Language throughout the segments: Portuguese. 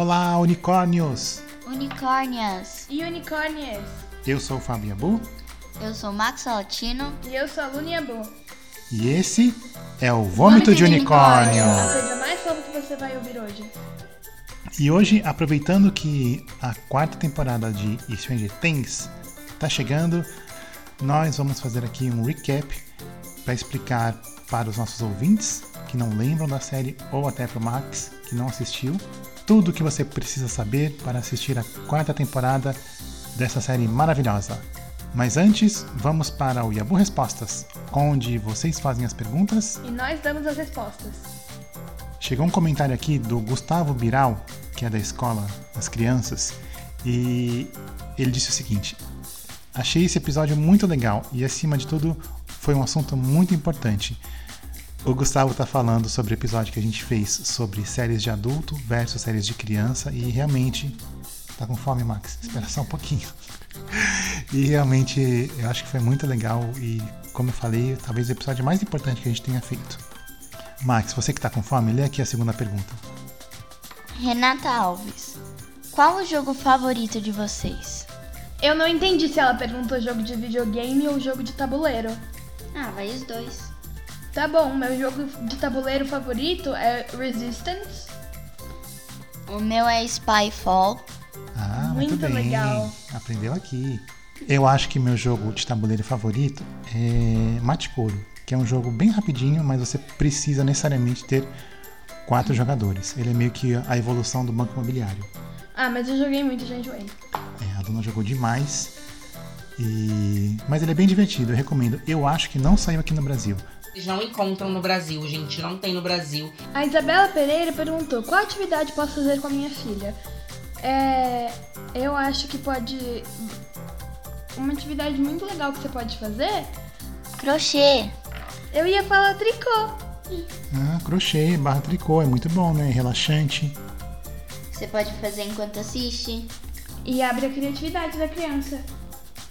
Olá, unicórnios! Unicórnias. E unicórnios. Eu sou o Fábio Abu Eu sou Max Latino. E eu sou a Luna Yabu. e esse é o Vômito de Unicórnio. A coisa mais fofa que você vai ouvir hoje. E hoje, aproveitando que a quarta temporada de Stranger Things está chegando, nós vamos fazer aqui um recap para explicar para os nossos ouvintes que não lembram da série ou até para o Max que não assistiu tudo o que você precisa saber para assistir a quarta temporada dessa série maravilhosa. Mas antes, vamos para o Yabu Respostas, onde vocês fazem as perguntas E nós damos as respostas. Chegou um comentário aqui do Gustavo Biral, que é da escola das crianças, e ele disse o seguinte: Achei esse episódio muito legal e, acima de tudo, foi um assunto muito importante. O Gustavo está falando sobre o episódio que a gente fez sobre séries de adulto versus séries de criança e realmente. Tá com fome, Max? Espera só um pouquinho. E realmente eu acho que foi muito legal e, como eu falei, talvez o episódio mais importante que a gente tenha feito. Max, você que tá com fome, lê aqui a segunda pergunta. Renata Alves. Qual o jogo favorito de vocês? Eu não entendi se ela perguntou jogo de videogame ou jogo de tabuleiro. Ah, vai os dois. Tá bom, meu jogo de tabuleiro favorito é Resistance. O meu é Spyfall. Ah, muito, Muito bem. legal. Aprendeu aqui. Eu acho que meu jogo de tabuleiro favorito é Mate Couro, que é um jogo bem rapidinho, mas você precisa necessariamente ter quatro jogadores. Ele é meio que a evolução do Banco Imobiliário. Ah, mas eu joguei muito, já enjoei. É, a dona jogou demais. E... Mas ele é bem divertido, eu recomendo. Eu acho que não saiu aqui no Brasil. Vocês não encontram no Brasil, gente. Não tem no Brasil. A Isabela Pereira perguntou qual atividade posso fazer com a minha filha. É, eu acho que pode. Uma atividade muito legal que você pode fazer. Crochê. Eu ia falar tricô. Ah, crochê, barra tricô, é muito bom, né? Relaxante. Você pode fazer enquanto assiste. E abre a criatividade da criança.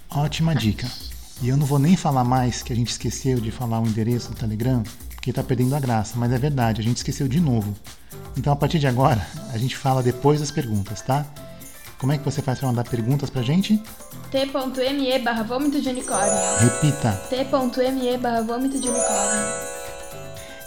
Ótima dica. E eu não vou nem falar mais que a gente esqueceu de falar o endereço do Telegram, porque tá perdendo a graça, mas é verdade, a gente esqueceu de novo. Então a partir de agora, a gente fala depois das perguntas, tá? Como é que você faz para mandar perguntas pra gente? t.me barra vômito de unicórnio. Repita. t.me barra vômito de unicórnio.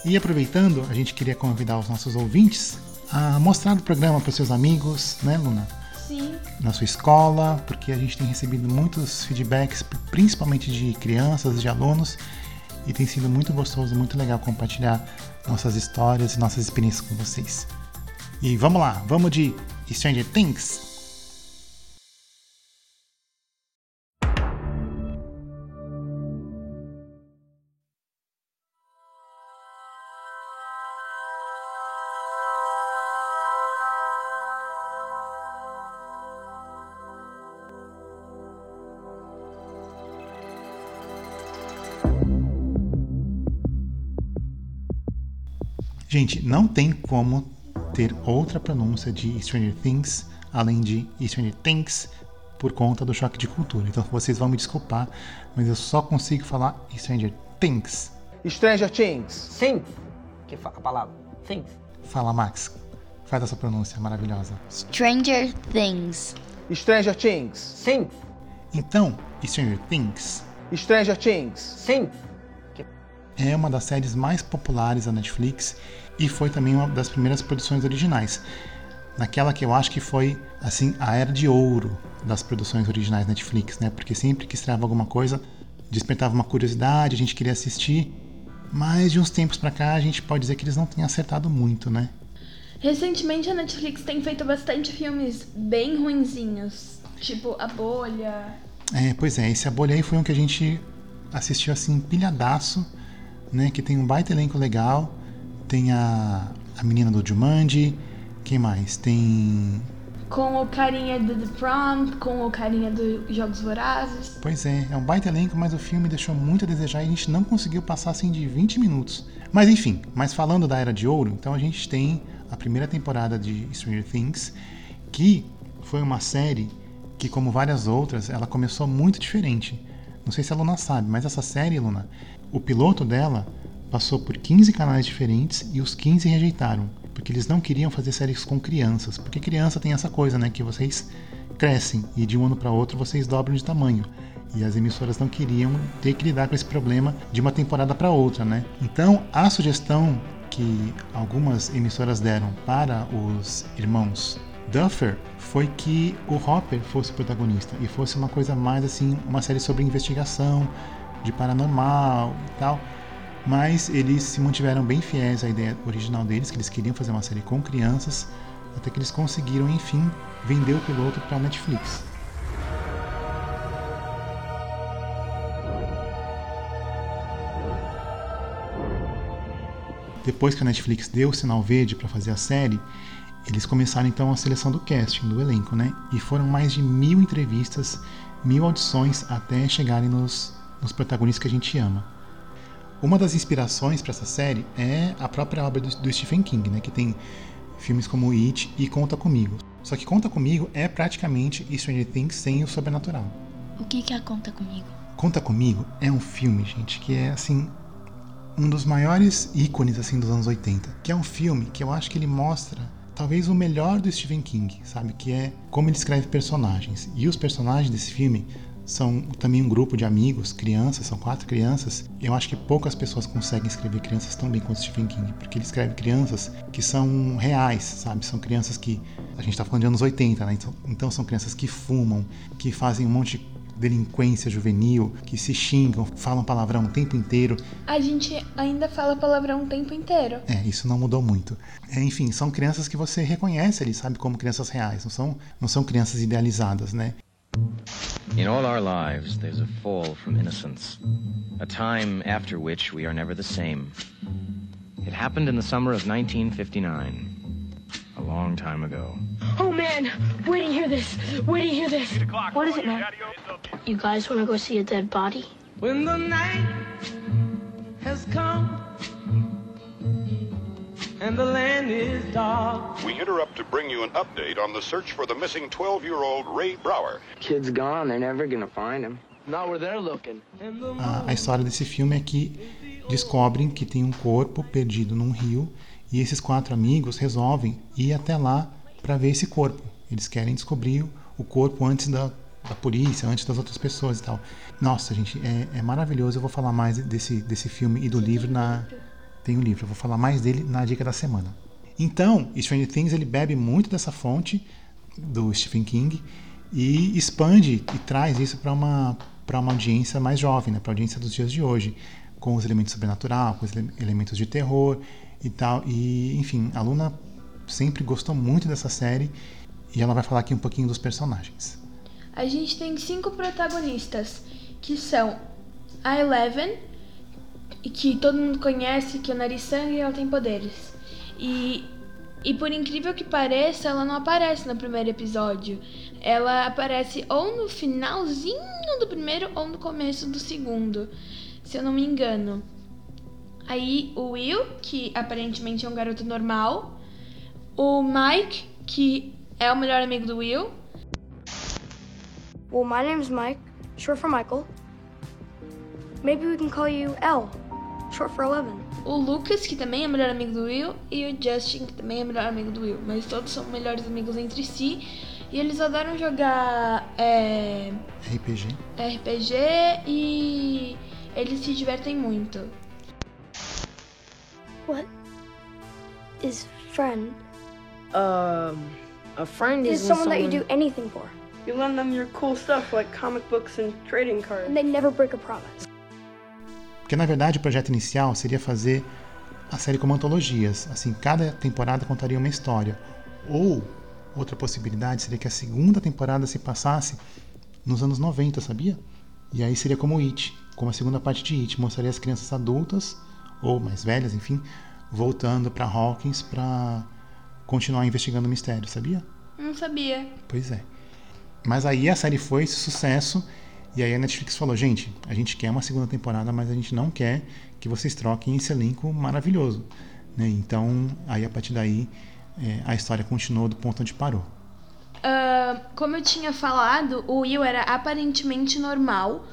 E aproveitando, a gente queria convidar os nossos ouvintes a mostrar o programa para seus amigos, né, Luna? Sim. Na sua escola, porque a gente tem recebido muitos feedbacks, principalmente de crianças, de alunos, e tem sido muito gostoso, muito legal compartilhar nossas histórias e nossas experiências com vocês. E vamos lá, vamos de Stranger Things? Gente, não tem como ter outra pronúncia de Stranger Things além de Stranger Things por conta do choque de cultura. Então vocês vão me desculpar, mas eu só consigo falar Stranger Things. Stranger Things. Sim. Que fa- a palavra. Sim. Fala, Max. Faz essa pronúncia maravilhosa. Stranger Things. Stranger Things. Sim. Então, Stranger Things Stranger Things. Sim. É uma das séries mais populares da Netflix e foi também uma das primeiras produções originais. Naquela que eu acho que foi assim a era de ouro das produções originais Netflix, né? Porque sempre que estreava alguma coisa, despertava uma curiosidade, a gente queria assistir. Mas de uns tempos pra cá, a gente pode dizer que eles não têm acertado muito, né? Recentemente a Netflix tem feito bastante filmes bem ruinzinhos. Tipo A Bolha. É, pois é, esse A Bolha aí foi um que a gente assistiu assim, pilhadaço, né? Que tem um baita elenco legal. Tem a, a menina do Jumanji. Quem mais? Tem. Com o carinha do The Prom, com o carinha dos Jogos Vorazes. Pois é, é um baita elenco, mas o filme deixou muito a desejar e a gente não conseguiu passar assim de 20 minutos. Mas enfim, mas falando da Era de Ouro, então a gente tem a primeira temporada de Stranger Things, que foi uma série que, como várias outras, ela começou muito diferente. Não sei se a Luna sabe, mas essa série, Luna, o piloto dela passou por 15 canais diferentes e os 15 rejeitaram. porque eles não queriam fazer séries com crianças, porque criança tem essa coisa, né, que vocês crescem e de um ano para outro vocês dobram de tamanho. E as emissoras não queriam ter que lidar com esse problema de uma temporada para outra, né? Então, a sugestão que algumas emissoras deram para os irmãos Duffer foi que o Hopper fosse o protagonista e fosse uma coisa mais assim, uma série sobre investigação, de paranormal e tal. Mas eles se mantiveram bem fiéis à ideia original deles, que eles queriam fazer uma série com crianças, até que eles conseguiram, enfim, vender o piloto para a Netflix. Depois que a Netflix deu o sinal verde para fazer a série, eles começaram então a seleção do casting, do elenco, né? E foram mais de mil entrevistas, mil audições até chegarem nos, nos protagonistas que a gente ama. Uma das inspirações para essa série é a própria obra do, do, Stephen King, né? Que tem filmes como It e Conta Comigo. Só que Conta Comigo é praticamente Stranger Things sem o sobrenatural. O que, que é Conta Comigo? Conta Comigo é um filme, gente, que é assim um dos maiores ícones assim dos anos 80, que é um filme que eu acho que ele mostra talvez o melhor do Stephen King, sabe, que é como ele escreve personagens. E os personagens desse filme são também um grupo de amigos, crianças, são quatro crianças. Eu acho que poucas pessoas conseguem escrever crianças tão bem quanto Stephen King, porque ele escreve crianças que são reais, sabe? São crianças que a gente está falando de anos 80, né? Então, então são crianças que fumam, que fazem um monte de delinquência juvenil, que se xingam, falam palavrão o tempo inteiro. A gente ainda fala palavrão o tempo inteiro. É, isso não mudou muito. É, enfim, são crianças que você reconhece ali, sabe, como crianças reais, não são, não são crianças idealizadas, né? In all our lives, there's a fall from innocence, a time after which we are never the same. It happened in the summer of 1959, a long time ago. Oh man, where do you hear this? Where do you hear this? What is it, man? You guys want to go see a dead body? When the night has come and the land is dark. We interrupt to bring you an update on the search for the missing 12 year old Ray Brower. Kid's gone. They're never gonna find him. Not where they're looking. A, a história desse filme é que descobrem que tem um corpo perdido num rio e esses quatro amigos resolvem ir até lá para ver esse corpo. Eles querem descobrir o corpo antes da, da polícia, antes das outras pessoas e tal. Nossa, gente, é, é maravilhoso. Eu vou falar mais desse, desse filme e do livro na. Tem o um livro, eu vou falar mais dele na dica da semana. Então, Stranger Things ele bebe muito dessa fonte do Stephen King e expande e traz isso para uma para uma audiência mais jovem, né, para a audiência dos dias de hoje, com os elementos sobrenatural, com os elementos de terror e tal. E, enfim, a Luna sempre gostou muito dessa série e ela vai falar aqui um pouquinho dos personagens. A gente tem cinco protagonistas, que são a Eleven, que todo mundo conhece, que o nariz sangue e ela tem poderes. E, e por incrível que pareça, ela não aparece no primeiro episódio. Ela aparece ou no finalzinho do primeiro ou no começo do segundo, se eu não me engano. Aí o Will, que aparentemente é um garoto normal. O Mike, que é o melhor amigo do Will. Well, my name's Mike, short for Michael. Maybe we can call you L, short for Eleven. O Lucas, que também é melhor amigo do Will, e o Justin, que também é melhor amigo do Will. Mas todos são melhores amigos entre si. E eles adoram jogar é, RPG. RPG e eles se divertem muito. What is friend? Um, a friend Is is someone that you do anything for, You lend them your cool stuff like comic books and trading cards. and they never break a promise. Porque na verdade o projeto inicial seria fazer a série como antologias, assim, cada temporada contaria uma história. Ou outra possibilidade seria que a segunda temporada se passasse nos anos 90, sabia? E aí seria como It, como a segunda parte de It, mostraria as crianças adultas ou mais velhas, enfim, voltando para Hawkins para continuar investigando o mistério, sabia? Não sabia. Pois é. Mas aí a série foi esse sucesso e aí a Netflix falou: gente, a gente quer uma segunda temporada, mas a gente não quer que vocês troquem esse elenco maravilhoso. Né? Então, aí a partir daí, é, a história continuou do ponto onde parou. Uh, como eu tinha falado, o Will era aparentemente normal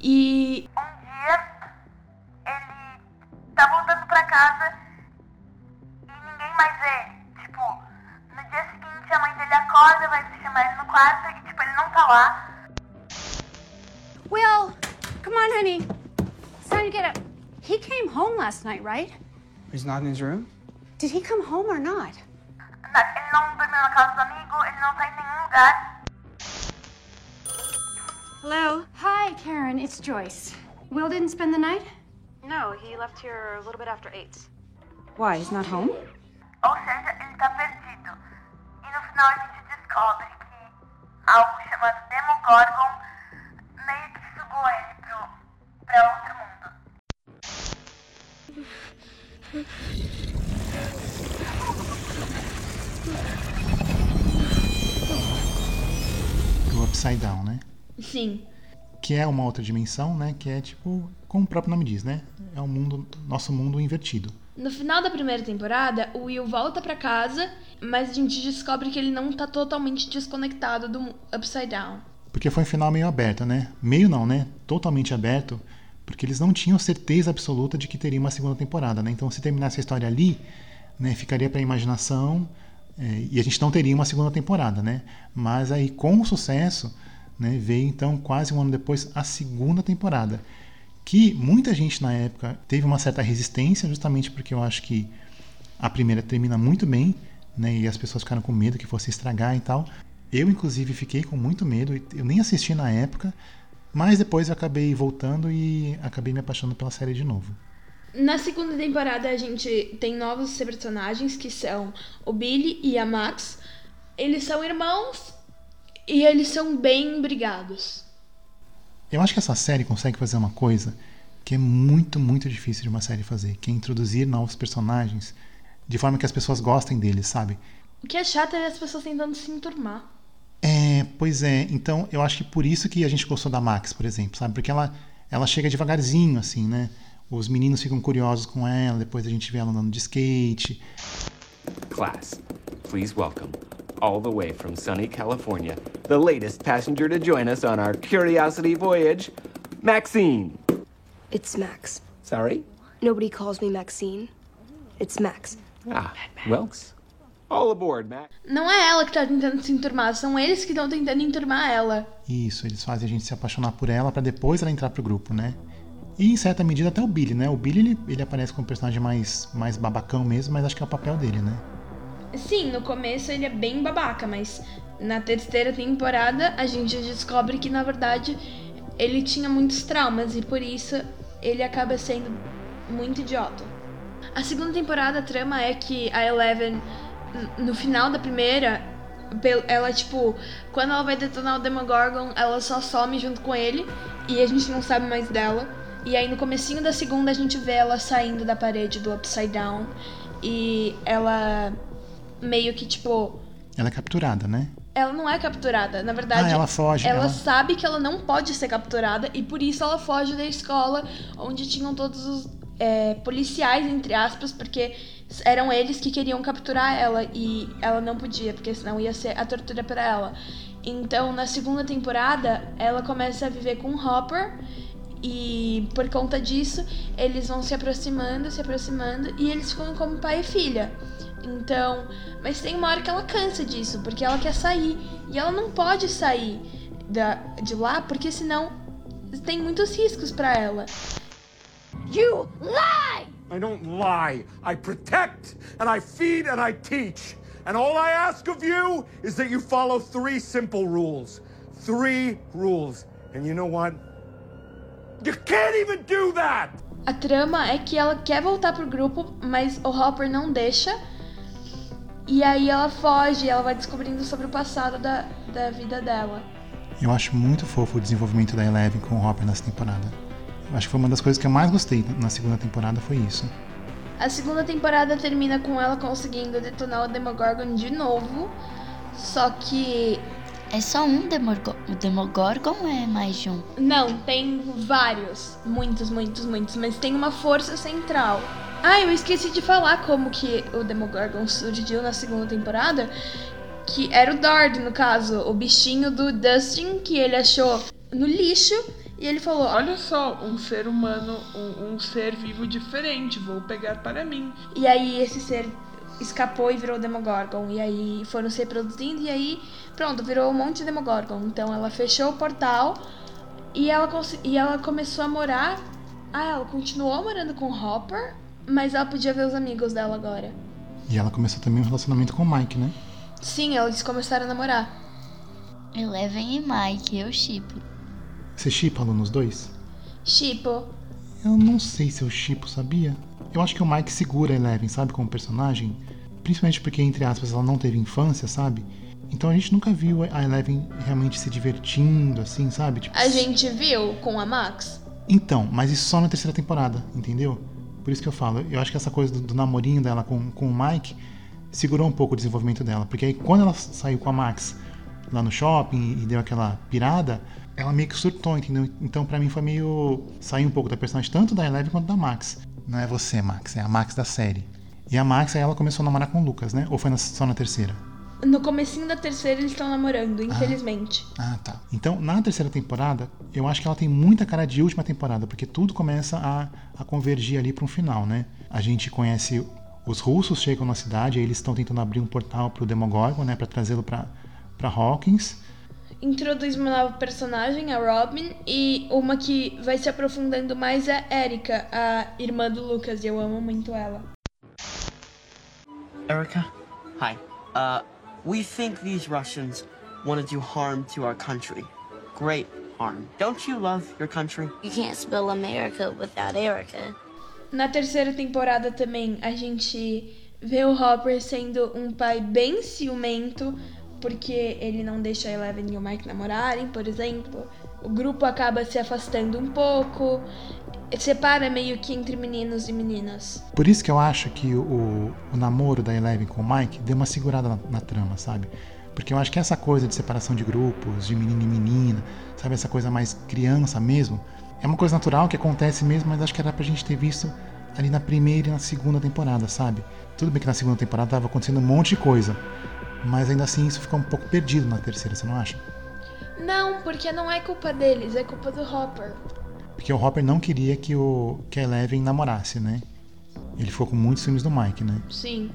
e. Um dia, ele tá voltando pra casa e ninguém mais vê. Tipo, no dia seguinte a mãe dele acorda, vai chamar ele no quarto e, tipo, ele não tá lá. Will, come on, honey. It's time to get up. He came home last night, right? He's not in his room? Did he come home or not? Ele não dormiu na casa do amigo, ele não tá em nenhum lugar. Hello? Hi, Karen. It's Joyce. Will didn't spend the night? No, he left here a little bit after 8. Why? He's not home? Ou seja, ele tá perdido. E no final a gente descobre que algo chamado Demogorgon meio que sugou ele pro, pra outro mundo. Do Upside Down, né? Sim. Que é uma outra dimensão, né? Que é tipo, como o próprio nome diz, né? É o mundo, nosso mundo invertido. No final da primeira temporada, o Will volta pra casa, mas a gente descobre que ele não tá totalmente desconectado do Upside Down. Porque foi um final meio aberto, né? Meio não, né? Totalmente aberto, porque eles não tinham certeza absoluta de que teria uma segunda temporada, né? Então, se terminasse a história ali, né, ficaria para a imaginação é, e a gente não teria uma segunda temporada, né? Mas aí, com o sucesso, né, veio então quase um ano depois a segunda temporada, que muita gente na época teve uma certa resistência, justamente porque eu acho que a primeira termina muito bem, né, e as pessoas ficaram com medo que fosse estragar e tal. Eu, inclusive, fiquei com muito medo, eu nem assisti na época, mas depois eu acabei voltando e acabei me apaixonando pela série de novo. Na segunda temporada a gente tem novos personagens que são o Billy e a Max. Eles são irmãos e eles são bem brigados. Eu acho que essa série consegue fazer uma coisa que é muito, muito difícil de uma série fazer, que é introduzir novos personagens de forma que as pessoas gostem deles, sabe? O que é chato é as pessoas tentando se enturmar. É, pois é. Então, eu acho que por isso que a gente gostou da Max, por exemplo, sabe? Porque ela, ela chega devagarzinho, assim, né? Os meninos ficam curiosos com ela, depois a gente vê ela andando de skate. Class, please welcome, all the way from sunny California, the latest passenger to join us on our curiosity voyage, Maxine. It's Max. Sorry? Nobody calls me Maxine. It's Max. Ah, well, all aboard, Max. Não é ela que tá tentando se enturmar, são eles que estão tentando enturmar ela. Isso, eles fazem a gente se apaixonar por ela para depois ela entrar pro grupo, né? E em certa medida até o Billy, né? O Billy ele, ele aparece como um personagem mais, mais babacão mesmo, mas acho que é o papel dele, né? Sim, no começo ele é bem babaca, mas na terceira temporada a gente descobre que na verdade ele tinha muitos traumas e por isso ele acaba sendo muito idiota. A segunda temporada a trama é que a Eleven, no final da primeira, ela, tipo, quando ela vai detonar o Demogorgon, ela só some junto com ele e a gente não sabe mais dela. E aí no comecinho da segunda a gente vê ela saindo da parede do Upside Down e ela meio que, tipo... Ela é capturada, né? Ela não é capturada, na verdade. Ah, ela foge. Ela, ela sabe que ela não pode ser capturada e por isso ela foge da escola onde tinham todos os é, policiais, entre aspas, porque eram eles que queriam capturar ela e ela não podia, porque senão ia ser a tortura para ela. Então, na segunda temporada, ela começa a viver com Hopper e por conta disso, eles vão se aproximando, se aproximando e eles ficam como pai e filha. Então, mas tem uma hora que ela cansa disso, porque ela quer sair e ela não pode sair da, de lá, porque senão tem muitos riscos para ela. You lie! I don't lie. I protect and I feed and I teach. And all I ask of you is that you follow three simple rules. Three rules. And you know what? You can't even do that! A trama é que ela quer voltar pro grupo, mas o Hopper não deixa. E aí ela foge, ela vai descobrindo sobre o passado da, da vida dela. Eu acho muito fofo o desenvolvimento da Eleven com o Hopper nessa temporada. Acho que foi uma das coisas que eu mais gostei na segunda temporada foi isso. A segunda temporada termina com ela conseguindo detonar o Demogorgon de novo. Só que É só um Demogorgon ou é mais de um? Não, tem vários. Muitos, muitos, muitos. Mas tem uma força central. Ah, eu esqueci de falar como que o Demogorgon surgiu na segunda temporada. Que era o Dord, no caso. O bichinho do Dustin que ele achou no lixo. E ele falou: Olha só, um ser humano, um, um ser vivo diferente. Vou pegar para mim. E aí esse ser escapou e virou Demogorgon. E aí foram se reproduzindo e aí, pronto, virou um monte de Demogorgon. Então ela fechou o portal e ela, e ela começou a morar. Ah, ela continuou morando com o Hopper, mas ela podia ver os amigos dela agora. E ela começou também um relacionamento com o Mike, né? Sim, eles começaram a namorar. Eleven e Mike, eu chipo. Você chipa nos dois? Chipo. Eu não sei se eu chipo, sabia? Eu acho que o Mike segura a Eleven, sabe, como personagem. Principalmente porque, entre aspas, ela não teve infância, sabe? Então a gente nunca viu a Eleven realmente se divertindo, assim, sabe? Tipo, a gente viu com a Max? Então, mas isso só na terceira temporada, entendeu? Por isso que eu falo, eu acho que essa coisa do, do namorinho dela com, com o Mike segurou um pouco o desenvolvimento dela. Porque aí quando ela saiu com a Max lá no shopping e deu aquela pirada, ela meio que surtou, entendeu? Então para mim foi meio sair um pouco da personagem tanto da Eleven quanto da Max. Não é você, Max, é a Max da série. E a Max aí ela começou a namorar com o Lucas, né? Ou foi na, só na terceira? No comecinho da terceira eles estão namorando, infelizmente. Ah, ah, tá. Então, na terceira temporada, eu acho que ela tem muita cara de última temporada, porque tudo começa a, a convergir ali para um final, né? A gente conhece os russos chegam na cidade, aí eles estão tentando abrir um portal para o Demogorgon, né, para trazê-lo para para Hawkins. Introduz uma nova personagem, a Robin, e uma que vai se aprofundando mais é a Erika, a irmã do Lucas, e eu amo muito ela. Erika, hi. Uh, we think these Russians want to do harm to our country. Great harm. Don't you love your country? You can't spell America without Erica. Na terceira temporada também a gente vê o Hopper sendo um pai bem ciumento, porque ele não deixa a Eleven e o Mike namorarem, por exemplo. O grupo acaba se afastando um pouco, separa meio que entre meninos e meninas. Por isso que eu acho que o, o namoro da Eleven com o Mike deu uma segurada na, na, trama, sabe? Porque eu acho que essa coisa de separação de grupos, de menino e menina, sabe? Essa coisa mais criança mesmo, é uma coisa natural que acontece mesmo, mas acho que era pra gente ter visto ali na primeira e na segunda temporada, sabe? Tudo bem que na segunda temporada tava acontecendo um monte de coisa, mas ainda assim isso ficou um pouco perdido na terceira, você não acha? Não, porque não é culpa deles, é culpa do Hopper. Porque o Hopper não queria que, o, que a Eleven namorasse, né? Ele ficou com muitos filmes do Mike, né? Sim.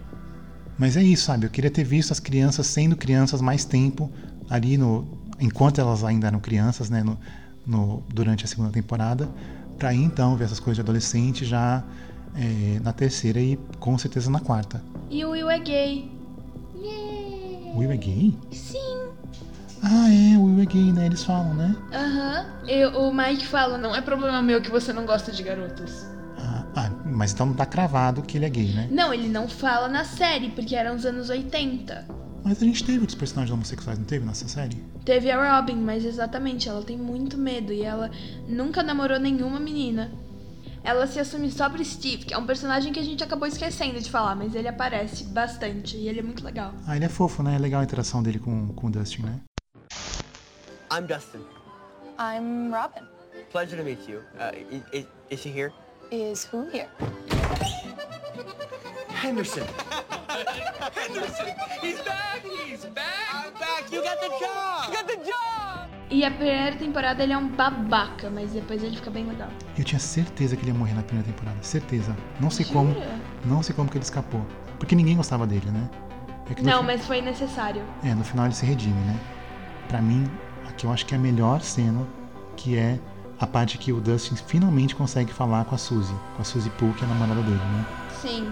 Mas é isso, sabe? Eu queria ter visto as crianças sendo crianças mais tempo ali no. Enquanto elas ainda eram crianças, né? No, no, durante a segunda temporada. Pra ir então ver essas coisas de adolescente já é, na terceira e com certeza na quarta. E o Will é gay. Will é gay? Sim. Ah, é, o Will é gay, né? Eles falam, né? Aham. Uhum. O Mike fala, não é problema meu que você não gosta de garotas. Ah, ah, mas então não tá cravado que ele é gay, né? Não, ele não fala na série, porque eram os anos 80. Mas a gente teve outros personagens homossexuais, não teve nessa série? Teve a Robin, mas exatamente, ela tem muito medo e ela nunca namorou nenhuma menina. Ela se assume só pro Steve, que é um personagem que a gente acabou esquecendo de falar, mas ele aparece bastante e ele é muito legal. Ah, ele é fofo, né? É legal a interação dele com, com o Dustin, né? I'm Dustin. I'm Robin. Pleasure to meet you. Uh, is, is she here? Is who here? Henderson. Henderson! He's back! He's back! I'm back! You got the job! You got the job! E a primeira temporada ele é um babaca, mas depois ele fica bem legal. Eu tinha certeza que ele ia morrer na primeira temporada. Certeza. Não sei Jura? como. Não sei como que ele escapou. Porque ninguém gostava dele, né? É não, mas foi necessário. É, no final ele se redime, né? Pra mim, aqui eu acho que é a melhor cena, que é a parte que o Dustin finalmente consegue falar com a Suzy. Com a Suzy Pooh, que é a namorada dele, né? Sim.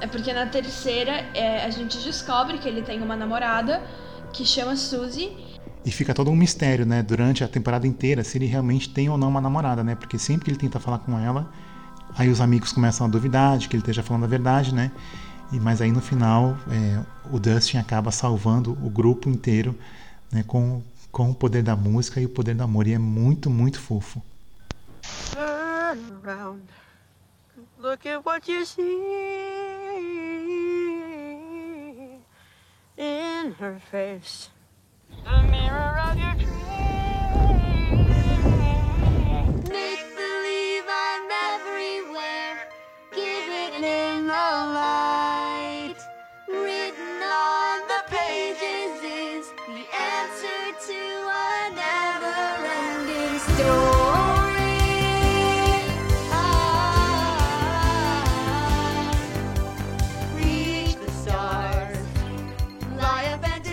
É porque na terceira é, a gente descobre que ele tem uma namorada que chama Suzy. E fica todo um mistério, né, durante a temporada inteira, se ele realmente tem ou não uma namorada, né? Porque sempre que ele tenta falar com ela, aí os amigos começam a duvidar de que ele esteja falando a verdade, né? E, mas aí no final, é, o Dustin acaba salvando o grupo inteiro né, com, com o poder da música e o poder do amor. E é muito, muito fofo. Turn around. Look at what you see. in her face. The mirror of your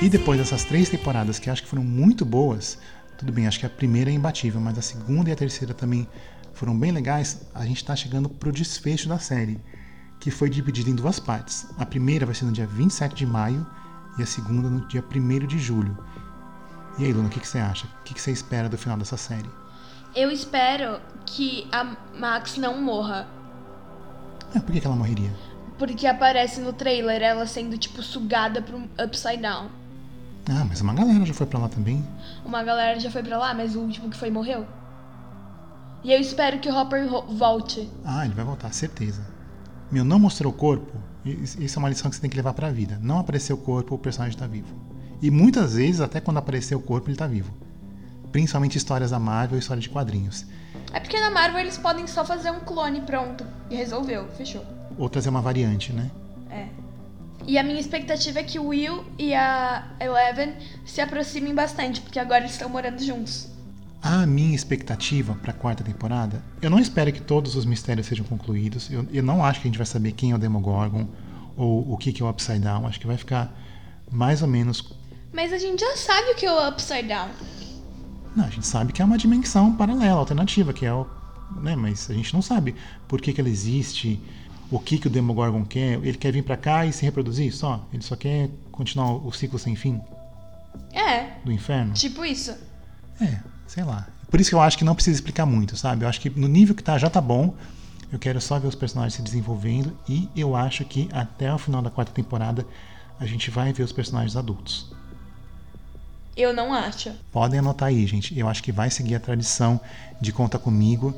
E depois dessas três temporadas que acho que foram muito boas, tudo bem, acho que a primeira é imbatível, mas a segunda e a terceira também foram bem legais. A gente está chegando pro desfecho da série, que foi dividida em duas partes. A primeira vai ser no dia 27 de maio e a segunda no dia 1 de julho. E aí, Luna, o que, que você acha? O que, que você espera do final dessa série? Eu espero que a Max não morra. Ah, por que, que ela morreria? Porque aparece no trailer ela sendo, tipo, sugada pro Upside Down. Ah, mas uma galera já foi pra lá também. Uma galera já foi pra lá, mas o último que foi morreu. E eu espero que o Hopper volte. Ah, ele vai voltar, certeza. Meu, não mostrou o corpo, isso é uma lição que você tem que levar pra vida. Não apareceu o corpo, o personagem tá vivo. E muitas vezes, até quando aparecer o corpo, ele tá vivo. Principalmente histórias da Marvel e histórias de quadrinhos. É porque na Marvel eles podem só fazer um clone pronto. E resolveu, fechou. Outras é uma variante, né? E a minha expectativa é que o Will e a Eleven se aproximem bastante, porque agora eles estão morando juntos. A minha expectativa pra quarta temporada, eu não espero que todos os mistérios sejam concluídos. Eu, eu não acho que a gente vai saber quem é o Demogorgon ou o que, que é o Upside Down. Acho que vai ficar mais ou menos Mas a gente já sabe o que é o Upside Down. Não, a gente sabe que é uma dimensão paralela, alternativa, que é o. Né, mas a gente não sabe por que, que ela existe, o que, que o Demogorgon quer. Ele quer vir pra cá e se reproduzir só? Ele só quer continuar o ciclo sem fim É, do inferno? tipo isso. É, sei lá. Por isso que eu acho que não precisa explicar muito, sabe? Eu acho que no nível que tá já tá bom. Eu quero só ver os personagens se desenvolvendo e eu acho que até o final da quarta temporada a gente vai ver os personagens adultos. Eu não acho. Podem anotar aí, gente. Eu acho que vai seguir a tradição de Conta Comigo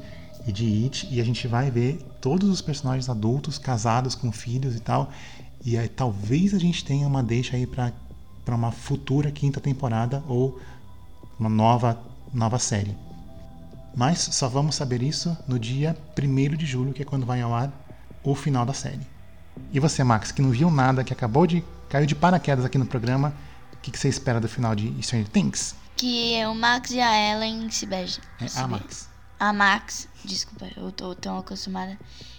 e de It. E a gente vai ver todos os personagens adultos, casados com filhos e tal. E aí talvez a gente tenha uma deixa aí pra, pra uma futura quinta temporada ou uma nova, nova série. Mas só vamos saber isso no dia 1 de julho, que é quando vai ao ar o final da série. E você, Max, que não viu nada, que acabou de. caiu de paraquedas aqui no programa, o que, que você espera do final de Stranger Things? Que o Max e a Ellen se beijem. É a Max. A Max, desculpa, eu tô tão acostumada.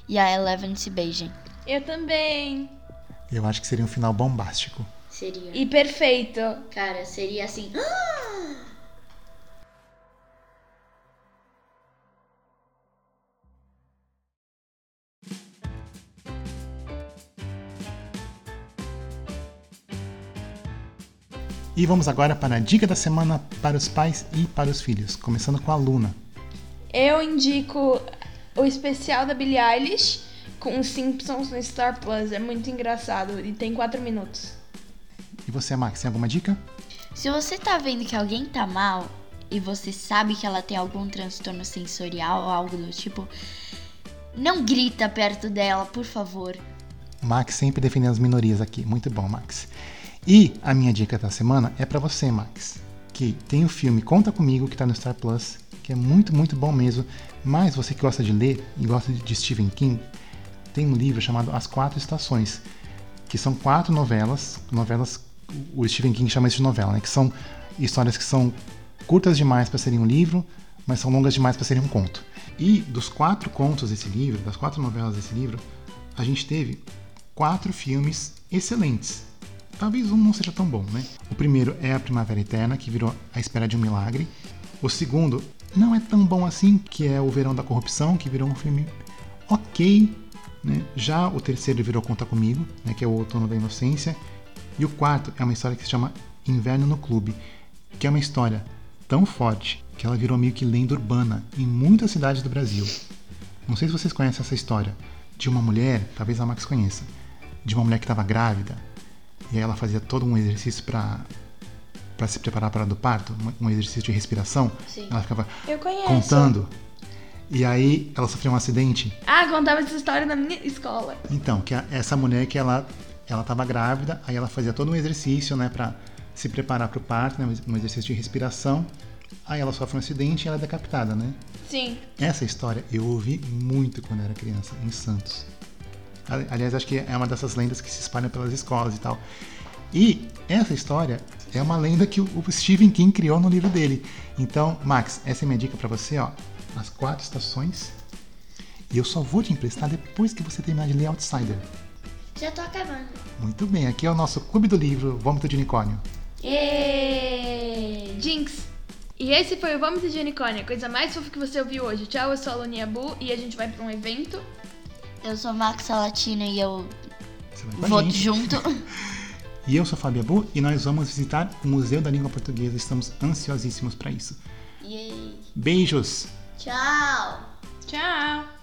E a Eleven se beijem. Eu também. Eu acho que seria um final bombástico. Seria. E perfeito. Cara, seria assim. E vamos agora para a dica da semana para os pais e para os filhos, começando com a Luna. Eu indico o especial da Billie Eilish com os Simpsons no Star Plus. É muito engraçado e tem quatro minutos. E você, Max, tem alguma dica? Se você tá vendo que alguém tá mal e você sabe que ela tem algum transtorno sensorial ou algo do tipo, não grita perto dela, por favor. Max sempre defendendo as minorias aqui. Muito bom, Max. E a minha dica da semana é para você, Max, que tem o filme Conta Comigo, que tá no Star Plus, que é muito, muito bom mesmo. Mas você que gosta de ler e gosta de Stephen King, tem um livro chamado As Quatro Estações, que são quatro novelas, novelas, o Stephen King chama isso de novela, né? Que são histórias que são curtas demais para serem um livro, mas são longas demais para serem um conto. E dos quatro contos desse livro, das quatro novelas desse livro, a gente teve quatro filmes excelentes. Talvez um não seja tão bom, né? O primeiro é A Primavera Eterna, que virou A Espera de um Milagre. O segundo não é tão bom assim, que é O Verão da Corrupção, que virou um filme ok. Né? Já o terceiro virou Conta Comigo, né? que é O Outono da Inocência. E o quarto é uma história que se chama Inverno no Clube, que é uma história tão forte que ela virou meio que lenda urbana em muitas cidades do Brasil. Não sei se vocês conhecem essa história de uma mulher, talvez a Max conheça, de uma mulher que estava grávida e aí ela fazia todo um exercício para para se preparar para do parto, um- exercício de respiração. Sim. Ela ficava contando. E aí ela sofreu um acidente. Ah, contava essa história na minha escola. Então, que a- essa mulher que ela ela estava grávida, aí ela fazia todo um exercício, né, para se preparar para o parto, né, um exercício de respiração. Aí ela sofre um acidente e ela é decapitada, né? Sim. Essa história eu ouvi muito quando era criança, em Santos. Ali- Aliás, acho que é uma dessas lendas que se espalham pelas escolas e tal. E essa história é uma lenda que o Stephen King criou no livro dele. Então, Max, essa é a minha dica pra você, ó. As quatro estações. E eu só vou te emprestar depois que você terminar de ler Outsider. Já tô acabando. Muito bem, aqui é o nosso Clube do Livro Vômito de Unicórnio. Êêêê! Jinx! E esse foi o Vômito de Unicórnio, a coisa mais fofa que você ouviu hoje. Tchau, eu sou a Lunia Bu e a gente vai pra um evento. Eu sou Max Salatino e eu gente. junto. E eu sou Fábio Abu e nós vamos visitar o Museu da Língua Portuguesa. Estamos ansiosíssimos para isso. Yay. Beijos! Tchau! Tchau!